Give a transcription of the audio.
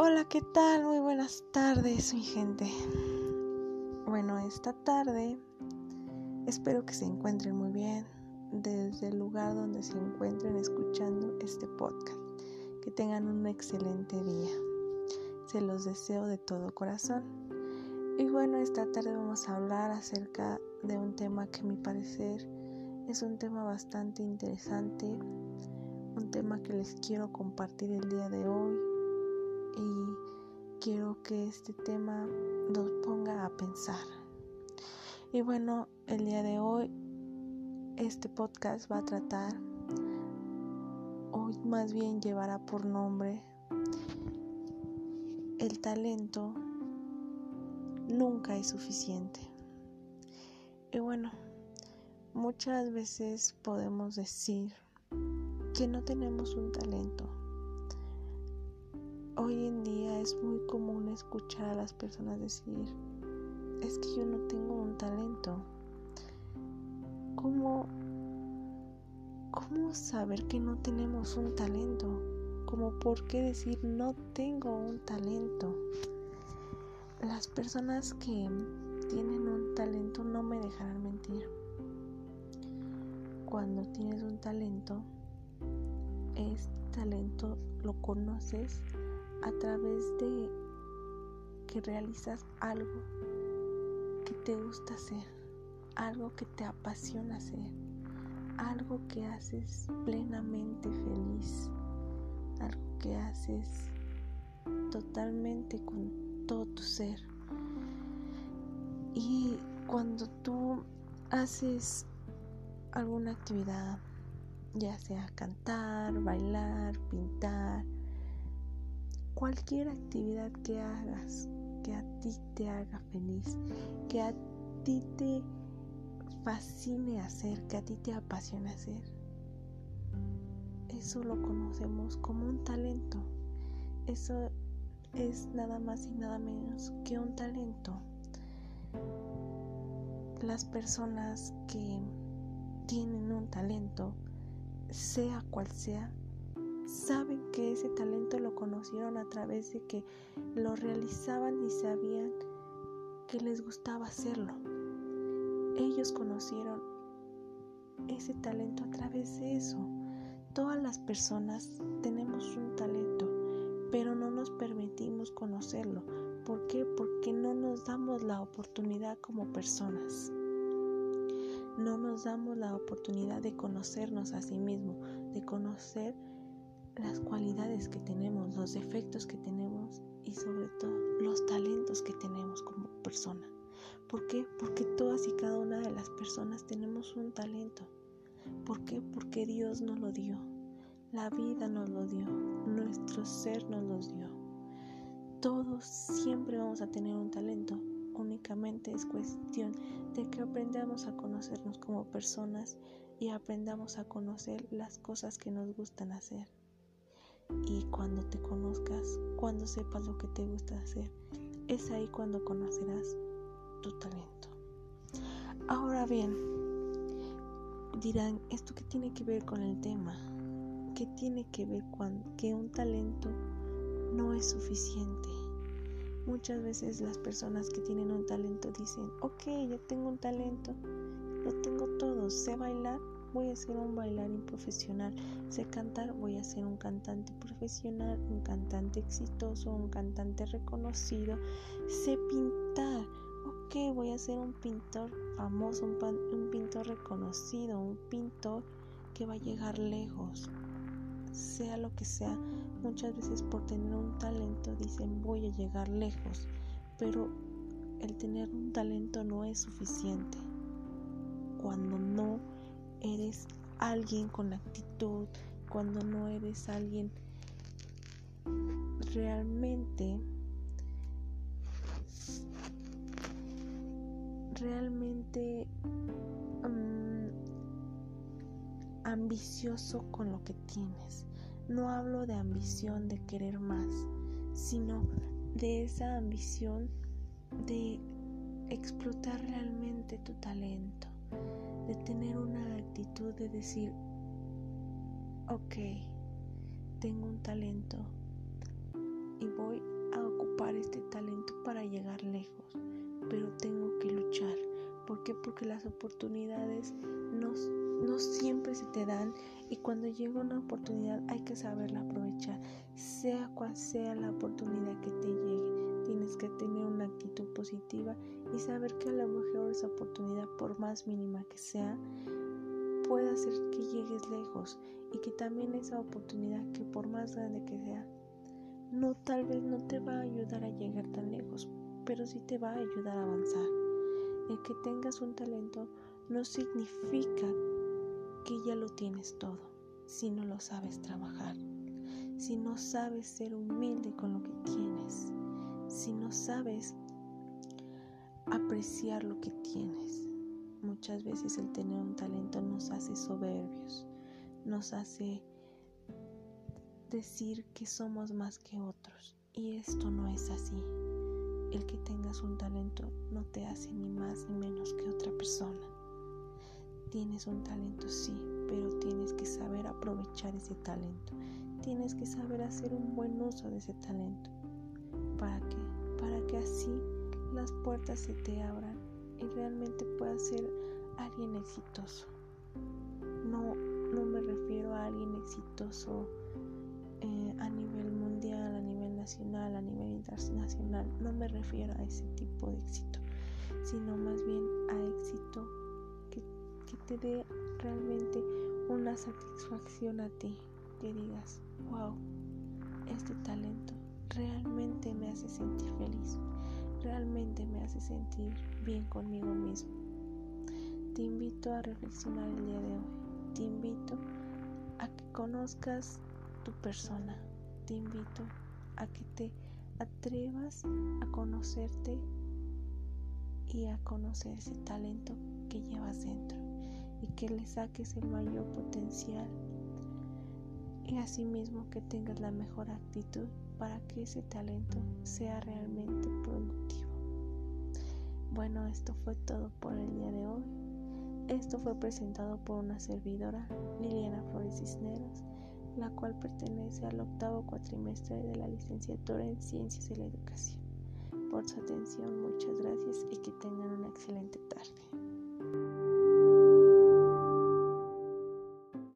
Hola, ¿qué tal? Muy buenas tardes, mi gente. Bueno, esta tarde espero que se encuentren muy bien desde el lugar donde se encuentren escuchando este podcast. Que tengan un excelente día. Se los deseo de todo corazón. Y bueno, esta tarde vamos a hablar acerca de un tema que a mi parecer es un tema bastante interesante, un tema que les quiero compartir el día de hoy y quiero que este tema nos ponga a pensar. Y bueno, el día de hoy este podcast va a tratar, o más bien llevará por nombre, el talento nunca es suficiente. Y bueno, muchas veces podemos decir que no tenemos un talento Hoy en día es muy común escuchar a las personas decir, es que yo no tengo un talento. ¿Cómo, cómo saber que no tenemos un talento? ¿Cómo por qué decir no tengo un talento? Las personas que tienen un talento no me dejarán mentir. Cuando tienes un talento, este talento lo conoces a través de que realizas algo que te gusta hacer, algo que te apasiona hacer, algo que haces plenamente feliz, algo que haces totalmente con todo tu ser. Y cuando tú haces alguna actividad, ya sea cantar, bailar, pintar, cualquier actividad que hagas que a ti te haga feliz, que a ti te fascine hacer, que a ti te apasiona hacer. Eso lo conocemos como un talento. Eso es nada más y nada menos que un talento. Las personas que tienen un talento, sea cual sea, saben que ese talento lo conocieron a través de que lo realizaban y sabían que les gustaba hacerlo. Ellos conocieron ese talento a través de eso. Todas las personas tenemos un talento, pero no nos permitimos conocerlo. ¿Por qué? Porque no nos damos la oportunidad como personas. No nos damos la oportunidad de conocernos a sí mismos, de conocer las cualidades que tenemos, los defectos que tenemos y sobre todo los talentos que tenemos como persona. ¿Por qué? Porque todas y cada una de las personas tenemos un talento. ¿Por qué? Porque Dios nos lo dio. La vida nos lo dio. Nuestro ser nos lo dio. Todos siempre vamos a tener un talento. Únicamente es cuestión de que aprendamos a conocernos como personas y aprendamos a conocer las cosas que nos gustan hacer y cuando te conozcas, cuando sepas lo que te gusta hacer, es ahí cuando conocerás tu talento. Ahora bien, dirán, ¿esto qué tiene que ver con el tema? ¿Qué tiene que ver con que un talento no es suficiente? Muchas veces las personas que tienen un talento dicen, ok, ya tengo un talento, lo tengo todo, sé bailar, voy a ser un bailarín profesional. Sé cantar, voy a ser un cantante profesional, un cantante exitoso, un cantante reconocido. Sé pintar, ok, voy a ser un pintor famoso, un, un pintor reconocido, un pintor que va a llegar lejos. Sea lo que sea, muchas veces por tener un talento dicen voy a llegar lejos, pero el tener un talento no es suficiente. Cuando no eres alguien con actitud, cuando no eres alguien realmente realmente mm, ambicioso con lo que tienes. No hablo de ambición de querer más, sino de esa ambición de explotar realmente tu talento de tener una actitud de decir, ok, tengo un talento, y voy a ocupar este talento para llegar lejos, pero tengo que luchar. ¿Por qué? Porque las oportunidades no, no siempre se te dan y cuando llega una oportunidad hay que saberla aprovechar, sea cual sea la oportunidad que te llegue. Tienes que tener una actitud positiva y saber que a lo mejor esa oportunidad, por más mínima que sea, puede hacer que llegues lejos y que también esa oportunidad, que por más grande que sea, no tal vez no te va a ayudar a llegar tan lejos, pero sí te va a ayudar a avanzar. El que tengas un talento no significa que ya lo tienes todo, si no lo sabes trabajar, si no sabes ser humilde con lo que tienes, si no sabes apreciar lo que tienes. Muchas veces el tener un talento nos hace soberbios, nos hace decir que somos más que otros. Y esto no es así. El que tengas un talento no te hace ni más ni menos que otra persona. Tienes un talento, sí, pero tienes que saber aprovechar ese talento. Tienes que saber hacer un buen uso de ese talento. ¿Para qué? Para que así las puertas se te abran y realmente puedas ser alguien exitoso. No, no me refiero a alguien exitoso eh, a nivel mundial, a nivel nacional, a nivel internacional. No me refiero a ese tipo de éxito, sino más bien a éxito que, que te dé realmente una satisfacción a ti, que digas, wow, este talento realmente me hace sentir feliz, realmente me hace sentir bien conmigo mismo. Te invito a reflexionar el día de hoy, te invito a que conozcas tu persona. Te invito a que te atrevas a conocerte y a conocer ese talento que llevas dentro y que le saques el mayor potencial y asimismo que tengas la mejor actitud para que ese talento sea realmente productivo. Bueno, esto fue todo por el día de hoy. Esto fue presentado por una servidora, Liliana Flores Cisneros la cual pertenece al octavo cuatrimestre de la licenciatura en Ciencias de la Educación. Por su atención, muchas gracias y que tengan una excelente tarde.